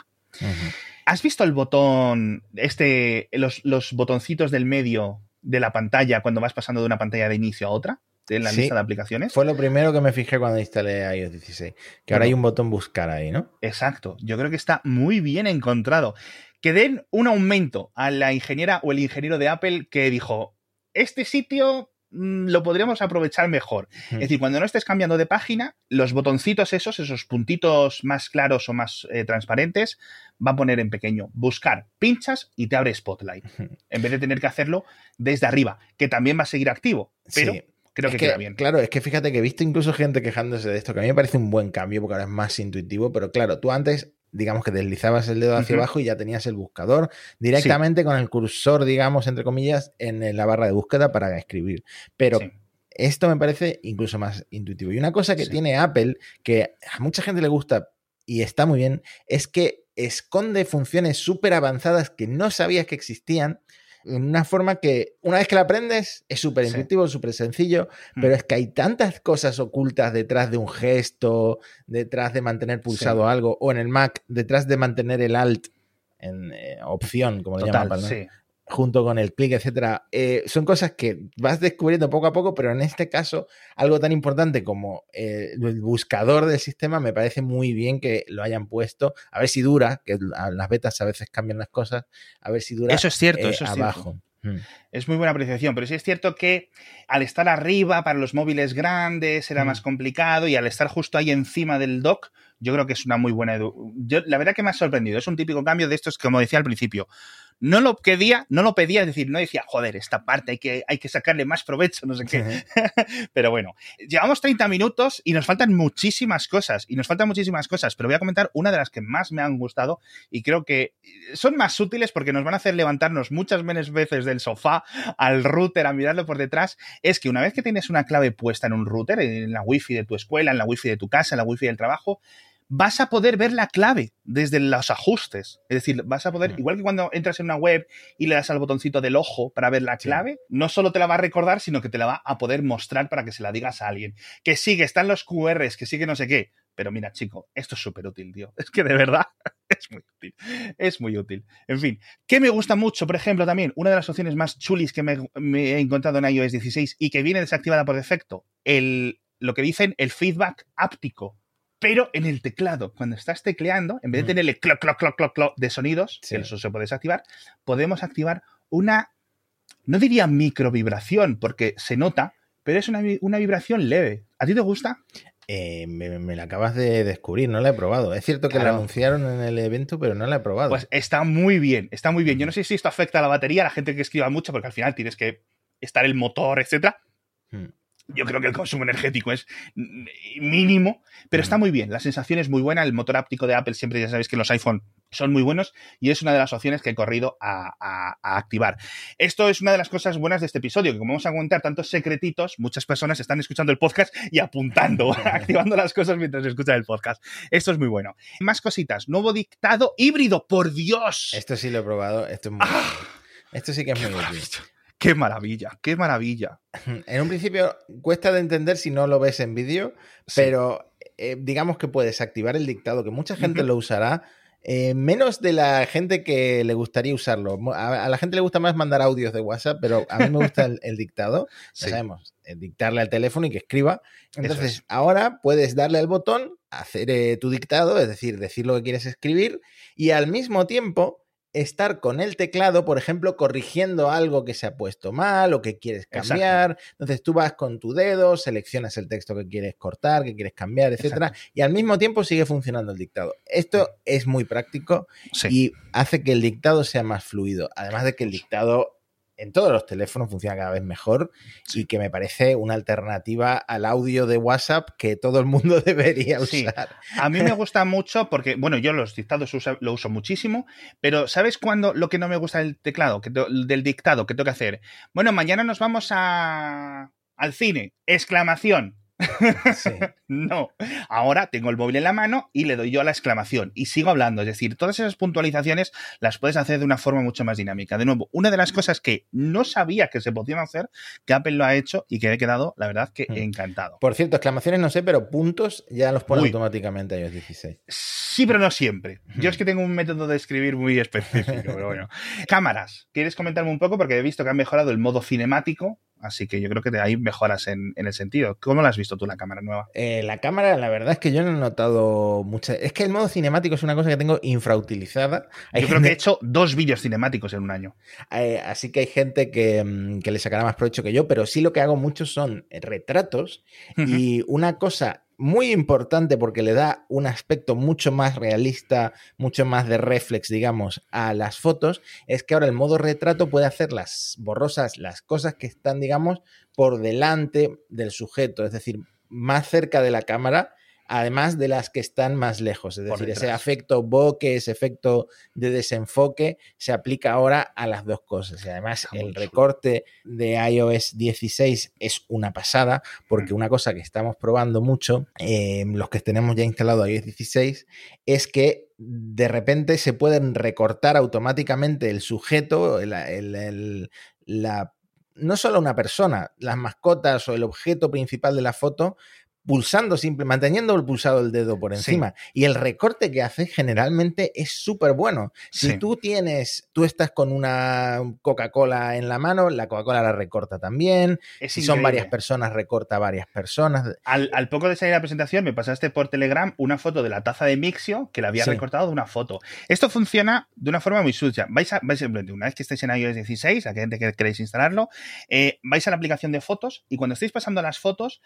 ¿Has visto el botón, este, los, los, botoncitos del medio de la pantalla cuando vas pasando de una pantalla de inicio a otra? En la lista de aplicaciones. Fue lo primero que me fijé cuando instalé iOS 16. Que ahora hay un botón buscar ahí, ¿no? Exacto. Yo creo que está muy bien encontrado que den un aumento a la ingeniera o el ingeniero de Apple que dijo, este sitio mm, lo podríamos aprovechar mejor. Es decir, cuando no estés cambiando de página, los botoncitos esos, esos puntitos más claros o más eh, transparentes, va a poner en pequeño buscar, pinchas y te abre Spotlight. En vez de tener que hacerlo desde arriba, que también va a seguir activo. Pero creo que, queda bien. Claro, es que fíjate que he visto incluso gente quejándose de esto, que a mí me parece un buen cambio porque ahora es más intuitivo, pero claro, tú antes digamos que deslizabas el dedo hacia abajo y ya tenías el buscador directamente con el cursor, digamos, entre comillas, en la barra de búsqueda para escribir. Pero esto me parece incluso más intuitivo. Y una cosa que tiene Apple, que a mucha gente le gusta y está muy bien, es que esconde funciones súper avanzadas que no sabías que existían en una forma que una vez que la aprendes es súper intuitivo, súper sencillo, mm. pero es que hay tantas cosas ocultas detrás de un gesto, detrás de mantener pulsado algo, o en el Mac, detrás de mantener el Alt en eh, opción, como le llaman. Sí junto con el clic, etcétera, eh, son cosas que vas descubriendo poco a poco, pero en este caso, algo tan importante como eh, el buscador del sistema, me parece muy bien que lo hayan puesto. A ver si dura, que las betas a veces cambian las cosas, a ver si dura. Eso es cierto, eh, eso es abajo. Mm. Es muy buena apreciación, pero sí es cierto que al estar arriba para los móviles grandes era más mm. complicado y al estar justo ahí encima del dock, yo creo que es una muy buena. Yo, la verdad que me ha sorprendido. Es un típico cambio de estos, como decía al principio no lo pedía, no lo pedía, es decir, no decía, joder, esta parte hay que, hay que sacarle más provecho, no sé qué. pero bueno, llevamos 30 minutos y nos faltan muchísimas cosas, y nos faltan muchísimas cosas, pero voy a comentar una de las que más me han gustado y creo que son más útiles porque nos van a hacer levantarnos muchas menos veces del sofá al router a mirarlo por detrás, es que una vez que tienes una clave puesta en un router, en la wifi de tu escuela, en la wifi de tu casa, en la wifi del trabajo, vas a poder ver la clave desde los ajustes. Es decir, vas a poder, igual que cuando entras en una web y le das al botoncito del ojo para ver la clave, no solo te la va a recordar, sino que te la va a poder mostrar para que se la digas a alguien. Que sí, que están los QRs, que sí, que no sé qué. Pero mira, chico, esto es súper útil, tío. Es que de verdad es muy útil. Es muy útil. En fin, ¿qué me gusta mucho, por ejemplo, también? Una de las opciones más chulis que me, me he encontrado en iOS 16 y que viene desactivada por defecto, el, lo que dicen el feedback áptico pero en el teclado, cuando estás tecleando, en vez de tener el cloc, cloc, cloc, cloc, cloc de sonidos, que eso se puede desactivar, podemos activar una, no diría micro vibración, porque se nota, pero es una, vibración leve. ¿A ti te gusta? Eh, me, la acabas de descubrir, no la he probado. Es cierto que la anunciaron en el evento, pero no la he probado. Pues está muy bien, está muy bien. Yo no sé si esto afecta a la batería, a la gente que escriba mucho, porque al final tienes que estar el motor, etcétera. Hmm yo creo que el consumo energético es mínimo, pero está muy bien. La sensación es muy buena. El motor áptico de Apple siempre ya sabéis que los iPhone son muy buenos y es una de las opciones que he corrido a, activar. Esto es una de las cosas buenas de este episodio, que como vamos a contar tantos secretitos, muchas personas están escuchando el podcast y apuntando, activando las cosas mientras escuchan el podcast. Esto es muy bueno. Más cositas. Nuevo dictado híbrido, por Dios. Esto sí lo he probado. Esto es muy ah, Esto sí que es muy útil. Qué maravilla, qué maravilla. En un principio cuesta de entender si no lo ves en vídeo, pero eh, digamos que puedes activar el dictado, que mucha gente lo usará, eh, menos de la gente que le gustaría usarlo. A, la gente le gusta más mandar audios de WhatsApp, pero a mí me gusta el, dictado. Ya sabemos, eh, dictarle al teléfono y que escriba. Entonces, ahora puedes darle al botón hacer eh, tu dictado, es decir, decir lo que quieres escribir, y al mismo tiempo estar con el teclado, por ejemplo, corrigiendo algo que se ha puesto mal o que quieres cambiar. Entonces tú vas con tu dedo, seleccionas el texto que quieres cortar, que quieres cambiar, etcétera, y al mismo tiempo sigue funcionando el dictado. Esto es muy práctico y hace que el dictado sea más fluido. Además de que el dictado en todos los teléfonos funciona cada vez mejor y que me parece una alternativa al audio de WhatsApp que todo el mundo debería usar. A mí me gusta mucho porque, bueno, yo los dictados lo uso muchísimo, pero ¿sabes cuándo lo que no me gusta del teclado, del dictado que tengo que hacer? Bueno, mañana nos vamos a, al cine, exclamación. no, ahora tengo el móvil en la mano y le doy yo a la exclamación y sigo hablando. Es decir, todas esas puntualizaciones las puedes hacer de una forma mucho más dinámica. De nuevo, una de las cosas que no sabía que se podían hacer, que Apple lo ha hecho y que he quedado, la verdad, que mm. encantado. Por cierto, exclamaciones no sé, pero puntos ya los pone automáticamente a iOS 16. Sí, pero no siempre. Yo es que tengo un método de escribir muy específico, pero bueno. Cámaras. ¿Quieres comentarme un poco? Porque he visto que han mejorado el modo cinemático Así que yo creo que hay mejoras en, el sentido. ¿Cómo la has visto tú la cámara nueva? Eh, la cámara, la verdad es que yo no he notado mucha. Es que el modo cinemático es una cosa que tengo infrautilizada. yo creo que he hecho dos vídeos cinemáticos en un año. Eh, así que hay gente mm, que, le sacará más provecho que yo, pero sí lo que hago mucho son retratos. Y una cosa muy importante porque le da un aspecto mucho más realista, mucho más de reflex, digamos, a las fotos, es que ahora el modo retrato puede hacer las borrosas, las cosas que están, digamos, por delante del sujeto, es decir, más cerca de la cámara además de las que están más lejos. Es decir, ese efecto bokeh, ese efecto de desenfoque, se aplica ahora a las dos cosas. Y además, el recorte de iOS 16 es una pasada, porque mm. una cosa que estamos probando mucho, eh, los que tenemos ya instalado iOS 16, es que de repente se pueden recortar automáticamente el sujeto, la no solo una persona, las mascotas o el objeto principal de la foto pulsando simple, manteniendo el pulsado el dedo por encima. Y el recorte que hace generalmente es súper bueno. Si tú tienes, tú estás con una Coca-Cola en la mano, la Coca-Cola la recorta también. si son varias personas, recorta a varias personas. Al, poco de salir la presentación, me pasaste por Telegram una foto de la taza de Mixio que la había recortado de una foto. Esto funciona de una forma muy sucia. Vais a, vais una vez que estéis en iOS 16, a gente que queréis instalarlo, eh, vais a la aplicación de fotos y cuando estéis pasando las fotos,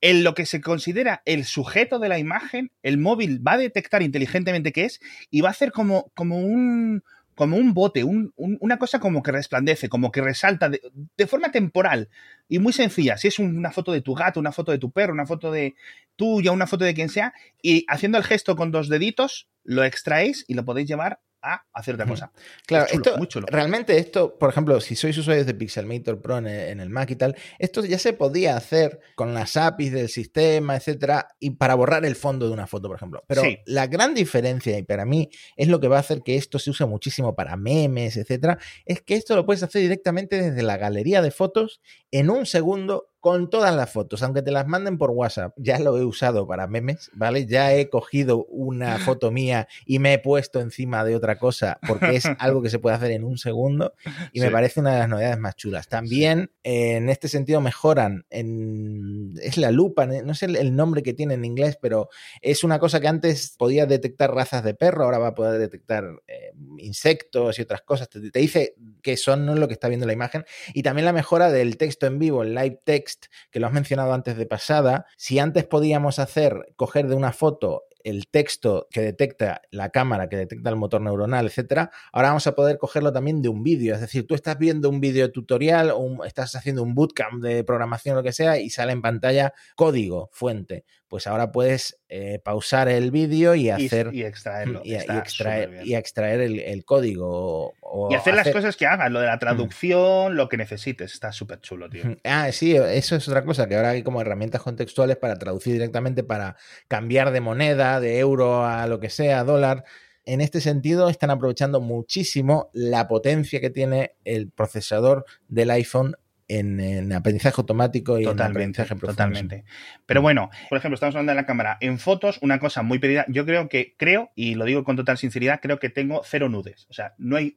en lo que se considera el sujeto de la imagen, el móvil va a detectar inteligentemente qué es y va a hacer como, como un como un bote, una cosa como que resplandece, como que resalta de, de, forma temporal y muy sencilla. Si es una foto de tu gato, una foto de tu perro, una foto de tuya, una foto de quien sea, y haciendo el gesto con dos deditos, lo extraéis y lo podéis llevar a hacer otra cosa. Claro, esto, realmente esto, por ejemplo, si sois usuarios de Pixelmator Pro en el, Mac y tal, esto ya se podía hacer con las APIs del sistema, etcétera, y para borrar el fondo de una foto, por ejemplo. Pero la gran diferencia, y para mí es lo que va a hacer que esto se use muchísimo para memes, etcétera, es que esto lo puedes hacer directamente desde la galería de fotos en un segundo con todas las fotos, aunque te las manden por WhatsApp. Ya lo he usado para memes, ¿vale? Ya he cogido una foto mía y me he puesto encima de otra cosa porque es algo que se puede hacer en un segundo y me parece una de las novedades más chulas. También en este sentido mejoran, en, es la lupa, no sé el nombre que tiene en inglés, pero es una cosa que antes podía detectar razas de perro, ahora va a poder detectar eh, insectos y otras cosas. Te, te dice que son no lo que está viendo la imagen y también la mejora del texto en vivo, el live text que lo has mencionado antes de pasada, si antes podíamos hacer, coger de una foto el texto que detecta la cámara, que detecta el motor neuronal, etcétera, ahora vamos a poder cogerlo también de un vídeo. Es decir, tú estás viendo un vídeo tutorial o estás haciendo un bootcamp de programación o lo que sea y sale en pantalla código, fuente pues ahora puedes eh, pausar el vídeo y hacer. Y, extraerlo. Y, extraer, y extraer el, código. y hacer, las cosas que hagan, lo de la traducción, lo que necesites. Está súper chulo, tío. Ah, sí, eso es otra cosa, que ahora hay como herramientas contextuales para traducir directamente, para cambiar de moneda, de euro a lo que sea, dólar. En este sentido, están aprovechando muchísimo la potencia que tiene el procesador del iPhone en, aprendizaje automático y en aprendizaje profundo. Totalmente. Pero bueno, por ejemplo, estamos hablando de la cámara. En fotos, una cosa muy pedida. Yo creo que, creo, y lo digo con total sinceridad, creo que tengo cero nudes. O sea, no hay.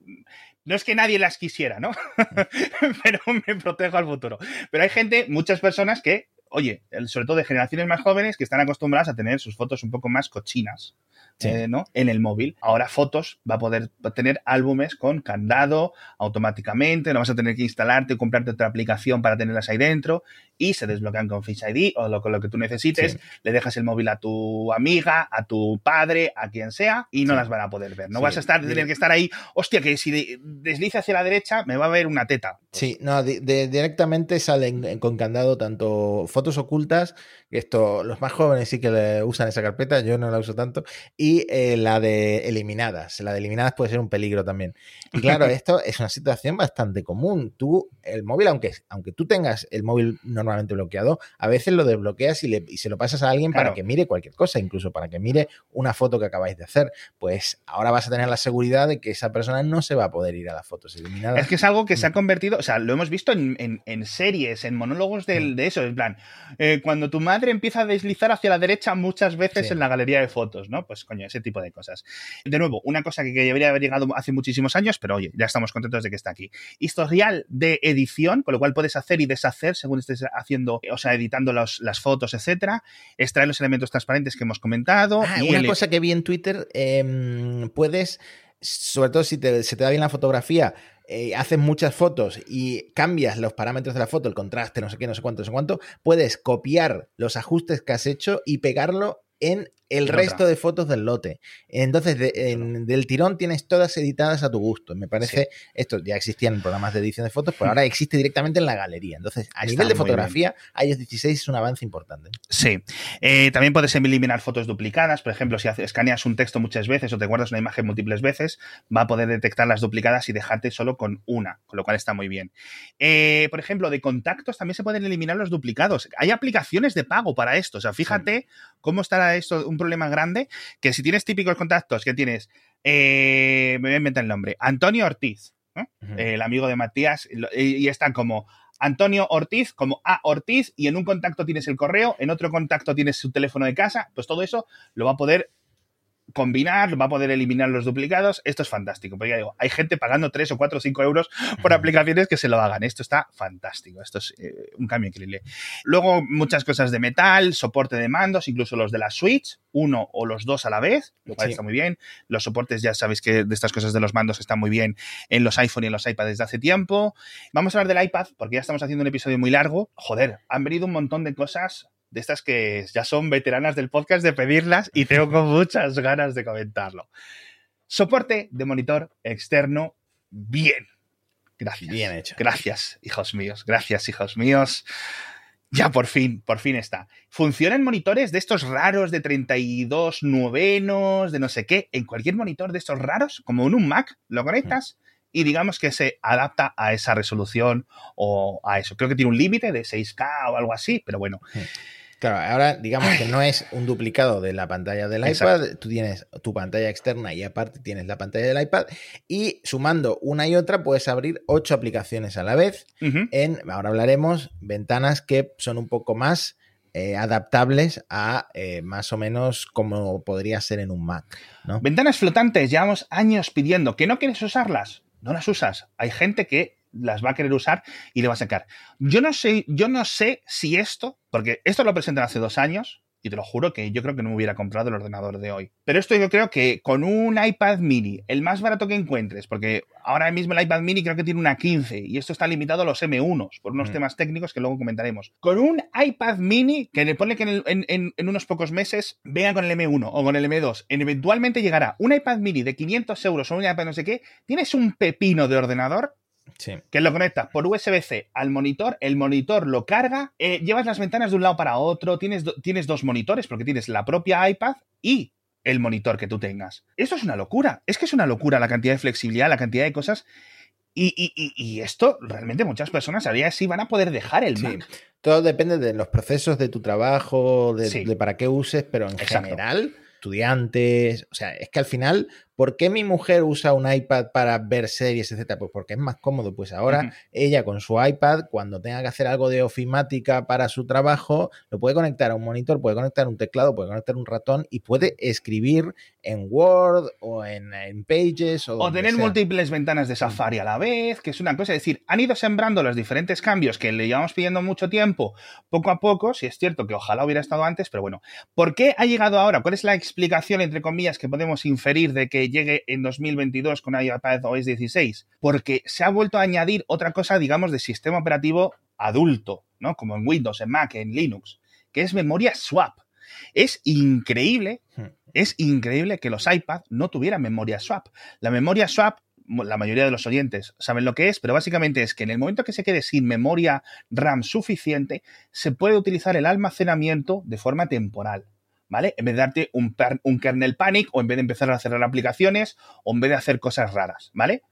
No es que nadie las quisiera, ¿no? Pero me protejo al futuro. Pero hay gente, muchas personas que oye, sobre todo de generaciones más jóvenes que están acostumbradas a tener sus fotos un poco más cochinas. Eh, ¿no? en el móvil. Ahora Fotos va a poder tener álbumes con candado automáticamente, no vas a tener que instalarte o comprarte otra aplicación para tenerlas ahí dentro y se desbloquean con Face ID o lo, con lo que tú necesites. Le dejas el móvil a tu amiga, a tu padre, a quien sea y no las van a poder ver. No vas a estar, tener que estar ahí, hostia, que si desliza hacia la derecha me va a ver una teta. Sí, no, directamente salen con candado tanto fotos ocultas, esto los más jóvenes sí que usan esa carpeta, yo no la uso tanto, y eh, la de eliminadas. La de eliminadas puede ser un peligro también. Y claro, esto es una situación bastante común. Tú, el móvil, aunque, aunque tú tengas el móvil normalmente bloqueado, a veces lo desbloqueas y, le, y se lo pasas a alguien para que mire cualquier cosa, incluso para que mire una foto que acabáis de hacer. Pues ahora vas a tener la seguridad de que esa persona no se va a poder ir a las fotos eliminadas. Es que es algo que se ha mm. convertido, o sea, lo hemos visto en, series, en monólogos mm. de eso, en plan, eh, cuando tu madre empieza a deslizar hacia la derecha muchas veces en la galería de fotos, ¿no? Pues coño, ese tipo de cosas. De nuevo, una cosa que debería haber llegado hace muchísimos años, pero oye, ya estamos contentos de que está aquí. Historial de edición, con lo cual puedes hacer y deshacer según estés haciendo, o sea, editando las fotos, etcétera. Extraer los elementos transparentes que hemos comentado. Ah, y una cosa que vi en Twitter, em, puedes, sobre todo si se te da bien la fotografía, eh, haces muchas fotos y cambias los parámetros de la foto, el contraste, no sé qué, no sé cuánto, no sé cuánto, puedes copiar los ajustes que has hecho y pegarlo en el resto de fotos del lote. Entonces, del tirón tienes todas editadas a tu gusto. Me parece, esto ya existía en programas de edición de fotos, pero ahora existe directamente en la galería. Entonces, a nivel de fotografía, iOS 16 es un avance importante. Sí. Eh, también puedes eliminar fotos duplicadas. Por ejemplo, si escaneas un texto muchas veces o te guardas una imagen múltiples veces, va a poder detectar las duplicadas y dejarte solo con una, con lo cual está muy bien. Eh, por ejemplo, de contactos también se pueden eliminar los duplicados. Hay aplicaciones de pago para esto. O sea, fíjate cómo estará esto, un problema grande, que si tienes típicos contactos, que tienes, eh, me voy a inventar el nombre, Antonio Ortiz, el amigo de Matías, y, están como Antonio Ortiz como A Ortiz y en un contacto tienes el correo, en otro contacto tienes su teléfono de casa, pues todo eso lo va a poder combinar, va a poder eliminar los duplicados. Esto es fantástico. Porque ya digo, hay gente pagando 3 o 4 o 5 euros por aplicaciones que se lo hagan. Esto está fantástico. Esto es eh, un cambio increíble. Luego, muchas cosas de metal, soporte de mandos, incluso los de la Switch, uno o los dos a la vez, lo cual está muy bien. Los soportes, ya sabéis que de estas cosas de los mandos están muy bien en los iPhone y en los iPad desde hace tiempo. Vamos a hablar del iPad, porque ya estamos haciendo un episodio muy largo. Joder, han venido un montón de cosas de estas que ya son veteranas del podcast de pedirlas y tengo muchas ganas de comentarlo. Soporte de monitor externo, bien. Gracias. Bien hecho. Gracias, hijos míos. Gracias, hijos míos. Ya por fin, por fin está. Funcionan monitores de estos raros de 32 novenos, de no sé qué, en cualquier monitor de estos raros, como en un Mac, lo conectas y digamos que se adapta a esa resolución o a eso. Creo que tiene un límite de 6K o algo así, pero bueno. Claro, ahora digamos que no es un duplicado de la pantalla del iPad, tú tienes tu pantalla externa y aparte tienes la pantalla del iPad y sumando una y otra puedes abrir ocho aplicaciones a la vez. En, ahora hablaremos, ventanas que son un poco más eh, adaptables a eh, más o menos como podría ser en un Mac. Ventanas flotantes, llevamos años pidiendo. Que no quieres usarlas, no las usas. Hay gente que las va a querer usar y le va a sacar. Yo no sé, yo no sé si esto, porque esto lo presentan hace dos años, y te lo juro que yo creo que no me hubiera comprado el ordenador de hoy. Pero esto yo creo que con un iPad mini, el más barato que encuentres, porque ahora mismo el iPad mini creo que tiene una 15 y esto está limitado a los M1s por unos mm. temas técnicos que luego comentaremos. Con un iPad mini, que le pone que en, unos pocos meses venga con el M1 o con el M2, eventualmente llegará un iPad mini de 500 euros o un iPad no sé qué, tienes un pepino de ordenador que lo conectas por USB-C al monitor, el monitor lo carga, eh, llevas las ventanas de un lado para otro, tienes, tienes dos monitores porque tienes la propia iPad y el monitor que tú tengas. Esto es una locura, es que es una locura la cantidad de flexibilidad, la cantidad de cosas. Y, esto realmente muchas personas a día sí van a poder dejar el Mac. Todo depende de los procesos de tu trabajo, de, para qué uses, pero en general estudiantes, o sea, es que al final ¿por qué mi mujer usa un iPad para ver series, etcétera? Pues porque es más cómodo. Pues ahora ella con su iPad, cuando tenga que hacer algo de ofimática para su trabajo, lo puede conectar a un monitor, puede conectar un teclado, puede conectar un ratón y puede escribir en Word o en, Pages. O, tener múltiples ventanas de Safari a la vez, que es una cosa. Es decir, han ido sembrando los diferentes cambios que le llevamos pidiendo mucho tiempo, poco a poco. Si es cierto que ojalá hubiera estado antes, pero bueno. ¿Por qué ha llegado ahora? ¿Cuál es la explicación, entre comillas, que podemos inferir de que llegue en 2022 con iPad OS 16? Porque se ha vuelto a añadir otra cosa, digamos, de sistema operativo adulto, ¿no? Como en Windows, en Mac, en Linux, que es memoria swap. Es increíble, hmm. es increíble que los iPad no tuvieran memoria swap. La memoria swap la mayoría de los oyentes saben lo que es, pero básicamente es que en el momento que se quede sin memoria RAM suficiente, se puede utilizar el almacenamiento de forma temporal. ¿Vale? En vez de darte un, un kernel panic o en vez de empezar a cerrar aplicaciones o en vez de hacer cosas raras, ¿vale?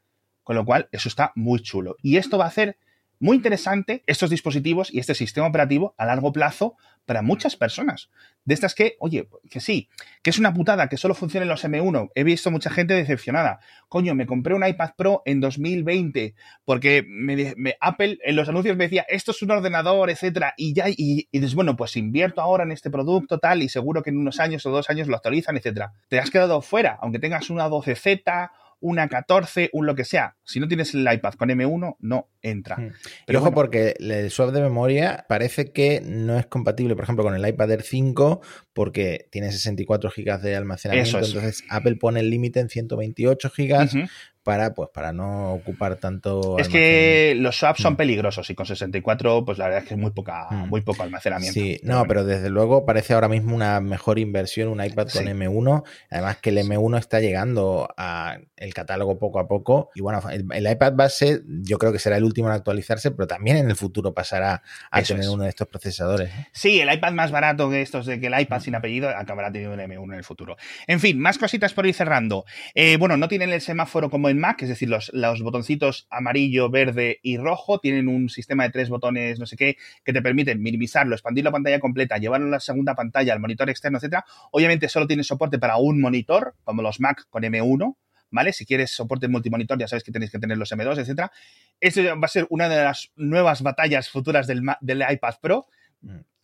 Con lo cual, eso está muy chulo. Y esto va a hacer muy interesante estos dispositivos y este sistema operativo a largo plazo para muchas personas. De estas que, oye, que sí, que es una putada que solo funcionen los M1. He visto mucha gente decepcionada. Coño, me compré un iPad Pro en 2020 porque me, Apple en los anuncios me decía, esto es un ordenador, etcétera, y ya, y, y dices, bueno, pues invierto ahora en este producto, tal, y seguro que en unos años o dos años lo actualizan, etcétera. Te has quedado fuera, aunque tengas una 12Z una 14, un lo que sea. Si no tienes el iPad con M1, no entra. Hmm. Pero ojo, porque el swap de memoria parece que no es compatible, por ejemplo, con el iPad Air 5, porque tiene 64 GB de almacenamiento. Entonces, Apple pone el límite en 128 GB para, pues, para no ocupar tanto. Es que los swaps son mm. peligrosos y con 64, pues la verdad es que es muy poca, mm. muy poco almacenamiento. Sí, no, pero desde luego parece ahora mismo una mejor inversión un iPad con M1. Además que el M1 está llegando a el catálogo poco a poco. Y bueno, el, iPad base yo creo que será el último en actualizarse, pero también en el futuro pasará a tener uno de estos procesadores. ¿eh? Sí, el iPad más barato que estos de que el iPad mm. sin apellido acabará teniendo un M1 en el futuro. En fin, más cositas por ir cerrando. Eh, bueno, no tienen el semáforo como en Mac, es decir, los, los, botoncitos amarillo, verde y rojo tienen un sistema de tres botones, no sé qué, que te permiten minimizarlo, expandir la pantalla completa, llevarlo a la segunda pantalla, al monitor externo, etcétera. Obviamente solo tiene soporte para un monitor, como los Mac con M1, ¿vale? Si quieres soporte multimonitor, ya sabes que tenéis que tener los M2, etcétera. Esto va a ser una de las nuevas batallas futuras del, del iPad Pro.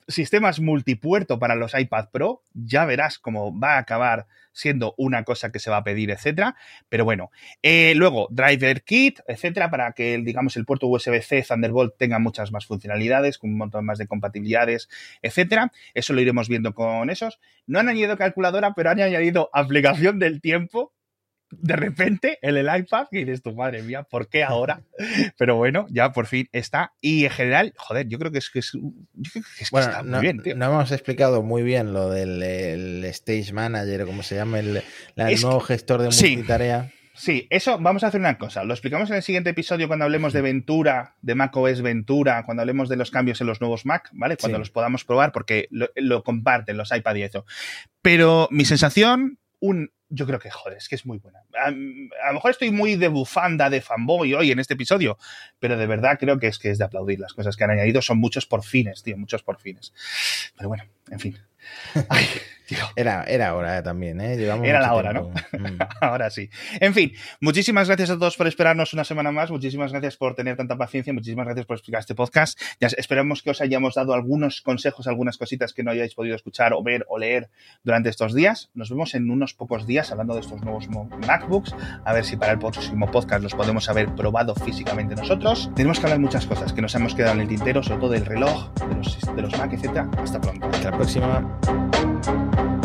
Sistemas multipuerto para los iPad Pro, ya verás cómo va a acabar siendo una cosa que se va a pedir, etcétera. Pero bueno, eh, luego driver kit, etcétera, para que digamos el puerto USB-C Thunderbolt tenga muchas más funcionalidades, con un montón más de compatibilidades, etcétera. Eso lo iremos viendo con esos. No han añadido calculadora, pero han añadido aplicación del tiempo de repente en el iPad y dices tu madre mía, ¿por qué ahora? Pero bueno, ya por fin está. Y en general, joder, yo creo que es que, es, bueno, no, bien, No hemos explicado muy bien lo del Stage Manager, o como se llama, el, nuevo gestor de multitarea. Sí, eso vamos a hacer una cosa. Lo explicamos en el siguiente episodio cuando hablemos de Ventura, de macOS Ventura, cuando hablemos de los cambios en los nuevos Mac, ¿vale? Cuando los podamos probar, porque lo, lo comparten los iPad y eso. Pero mi sensación, un yo creo que, joder, es que es muy buena. A, lo mejor estoy muy de bufanda, de fanboy hoy en este episodio, pero de verdad creo que es que es de aplaudir. Las cosas que han añadido son muchos por fines, tío, muchos por fines. Pero bueno, en fin. Era, era hora también, ¿eh? era la hora, ¿no? Mm. Ahora sí. En fin, muchísimas gracias a todos por esperarnos una semana más. Muchísimas gracias por tener tanta paciencia. Muchísimas gracias por explicar este podcast. Ya esperamos que os hayamos dado algunos consejos, algunas cositas que no hayáis podido escuchar o ver o leer durante estos días. Nos vemos en unos pocos días hablando de estos nuevos MacBooks. A ver si para el próximo podcast los podemos haber probado físicamente nosotros. Tenemos que hablar muchas cosas que nos hemos quedado en el tintero, sobre todo del reloj, de los, de los Mac, etc. Hasta pronto. Hasta la próxima. Música